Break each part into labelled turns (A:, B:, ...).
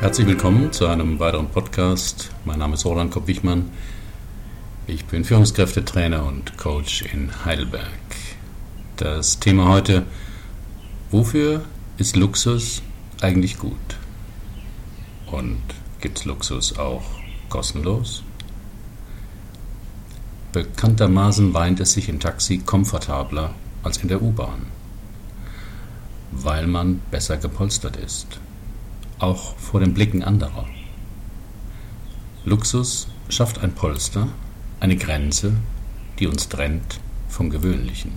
A: Herzlich willkommen zu einem weiteren Podcast. Mein Name ist Roland Kopp-Wichmann. Ich bin Führungskräftetrainer und Coach in Heidelberg. Das Thema heute, wofür ist Luxus eigentlich gut? Und gibt es Luxus auch kostenlos? Bekanntermaßen weint es sich im Taxi komfortabler als in der U-Bahn, weil man besser gepolstert ist, auch vor den Blicken anderer. Luxus schafft ein Polster, eine Grenze, die uns trennt vom Gewöhnlichen.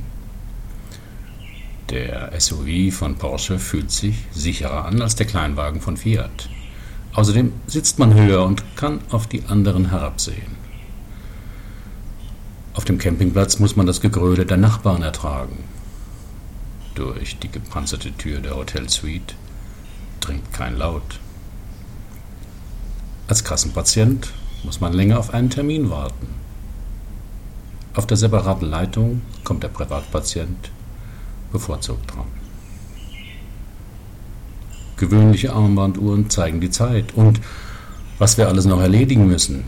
A: Der SUV von Porsche fühlt sich sicherer an als der Kleinwagen von Fiat. Außerdem sitzt man höher und kann auf die anderen herabsehen. Auf dem Campingplatz muss man das Gegröle der Nachbarn ertragen. Durch die gepanzerte Tür der Hotelsuite dringt kein Laut. Als Kassenpatient muss man länger auf einen Termin warten. Auf der separaten Leitung kommt der Privatpatient bevorzugt dran. Gewöhnliche Armbanduhren zeigen die Zeit und was wir alles noch erledigen müssen,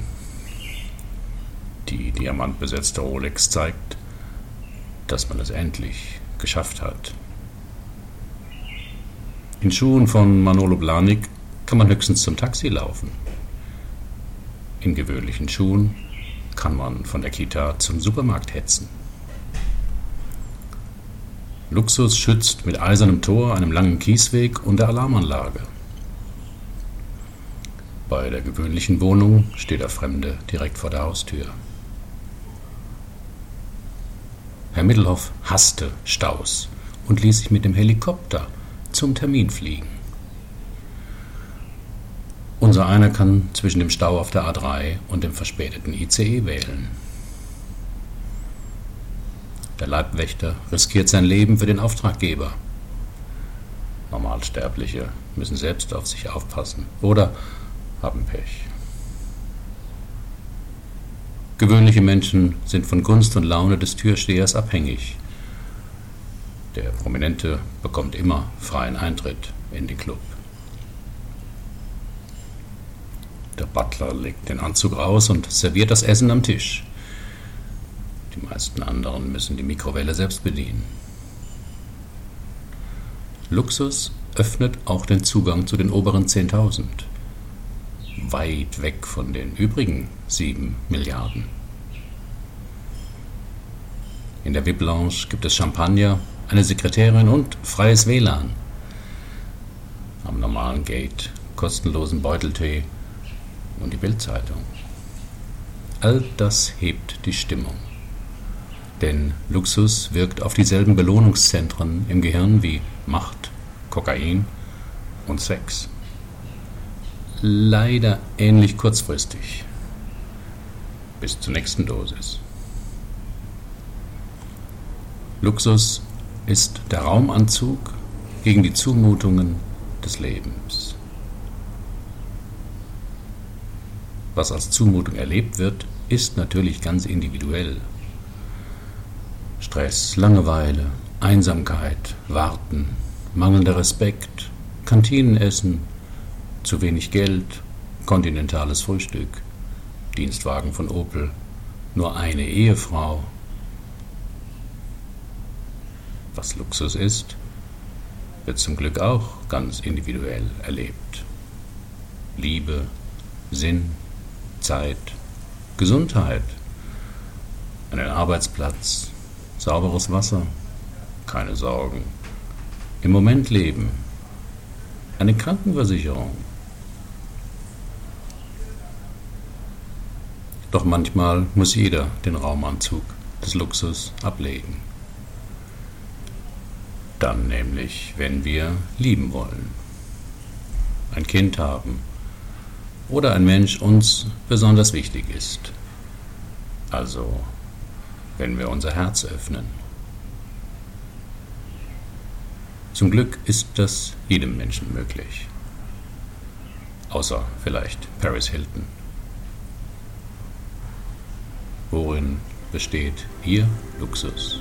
A: die diamantbesetzte Rolex zeigt, dass man es endlich geschafft hat. In Schuhen von Manolo Blahnik kann man höchstens zum Taxi laufen. In gewöhnlichen Schuhen kann man von der Kita zum Supermarkt hetzen. Luxus schützt mit eisernem Tor, einem langen Kiesweg und der Alarmanlage. Bei der gewöhnlichen Wohnung steht der Fremde direkt vor der Haustür. Herr Mittelhoff hasste Staus und ließ sich mit dem Helikopter zum Termin fliegen. Unser einer kann zwischen dem Stau auf der A3 und dem verspäteten ICE wählen. Der Leibwächter riskiert sein Leben für den Auftraggeber. Normalsterbliche müssen selbst auf sich aufpassen oder haben Pech. Gewöhnliche Menschen sind von Gunst und Laune des Türstehers abhängig. Der Prominente bekommt immer freien Eintritt in den Club. Der Butler legt den Anzug raus und serviert das Essen am Tisch. Die meisten anderen müssen die Mikrowelle selbst bedienen. Luxus öffnet auch den Zugang zu den oberen 10.000 weit weg von den übrigen sieben Milliarden. In der VIP-Lounge gibt es Champagner, eine Sekretärin und freies WLAN. Am normalen Gate kostenlosen Beuteltee und die Bildzeitung. All das hebt die Stimmung. Denn Luxus wirkt auf dieselben Belohnungszentren im Gehirn wie Macht, Kokain und Sex leider ähnlich kurzfristig. Bis zur nächsten Dosis. Luxus ist der Raumanzug gegen die Zumutungen des Lebens. Was als Zumutung erlebt wird, ist natürlich ganz individuell. Stress, Langeweile, Einsamkeit, Warten, mangelnder Respekt, Kantinenessen, zu wenig Geld, kontinentales Frühstück, Dienstwagen von Opel, nur eine Ehefrau. Was Luxus ist, wird zum Glück auch ganz individuell erlebt. Liebe, Sinn, Zeit, Gesundheit, einen Arbeitsplatz, sauberes Wasser, keine Sorgen, im Moment leben, eine Krankenversicherung, Doch manchmal muss jeder den Raumanzug des Luxus ablegen. Dann nämlich, wenn wir lieben wollen, ein Kind haben oder ein Mensch uns besonders wichtig ist. Also, wenn wir unser Herz öffnen. Zum Glück ist das jedem Menschen möglich. Außer vielleicht Paris Hilton. Worin besteht Ihr Luxus?